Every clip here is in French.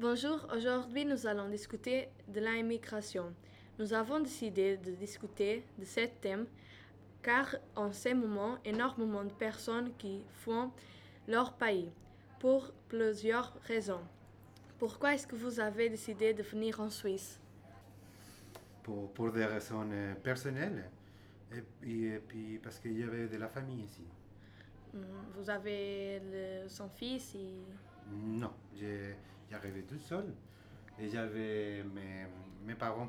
Bonjour, aujourd'hui nous allons discuter de l'immigration. Nous avons décidé de discuter de ce thème car en ce moment, énormément de personnes qui font leur pays pour plusieurs raisons. Pourquoi est-ce que vous avez décidé de venir en Suisse? Pour, pour des raisons euh, personnelles et puis, et puis parce qu'il y avait de la famille ici. Vous avez le- son fils et... Non, j'ai- j'arrivais tout seul et j'avais mes, mes parents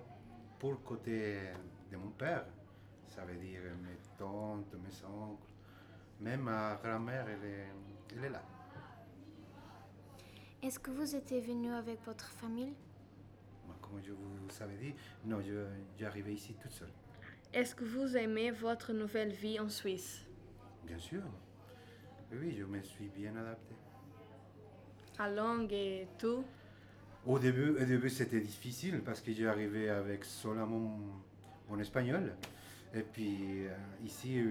pour le côté de mon père. Ça veut dire mes tantes, mes oncles, même ma grand-mère, elle est, elle est là. Est-ce que vous étiez venu avec votre famille? Comme je vous avais dit, non, je- j'arrivais ici tout seul. Est-ce que vous aimez votre nouvelle vie en Suisse? Bien sûr. Oui, oui, je me suis bien adapté. La langue et tout Au début, au début c'était difficile parce que j'arrivais avec seulement mon, mon espagnol. Et puis euh, ici,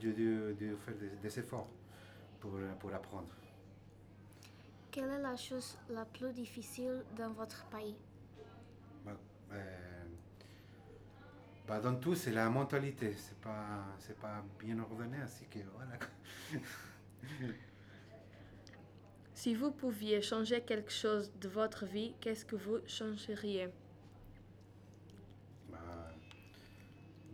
j'ai dû, dû faire des, des efforts pour, pour apprendre. Quelle est la chose la plus difficile dans votre pays? Bah, euh, bah, dans tout, c'est la mentalité. C'est pas, c'est pas bien ordonné, ainsi que voilà. Si vous pouviez changer quelque chose de votre vie, qu'est-ce que vous changeriez? Bah,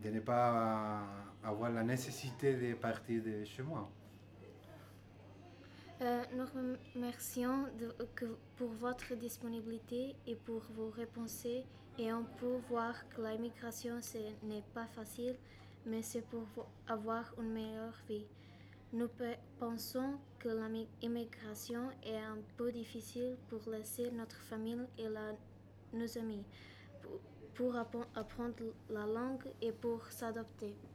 de ne pas avoir la nécessité de partir de chez moi. Euh, Nous remercions de- que- pour votre disponibilité et pour vos réponses et on peut voir que l'immigration ce n'est pas facile, mais c'est pour vo- avoir une meilleure vie. Nous pe- pensons que l'immigration est un peu difficile pour laisser notre famille et nos amis, pour, pour appren- apprendre la langue et pour s'adapter.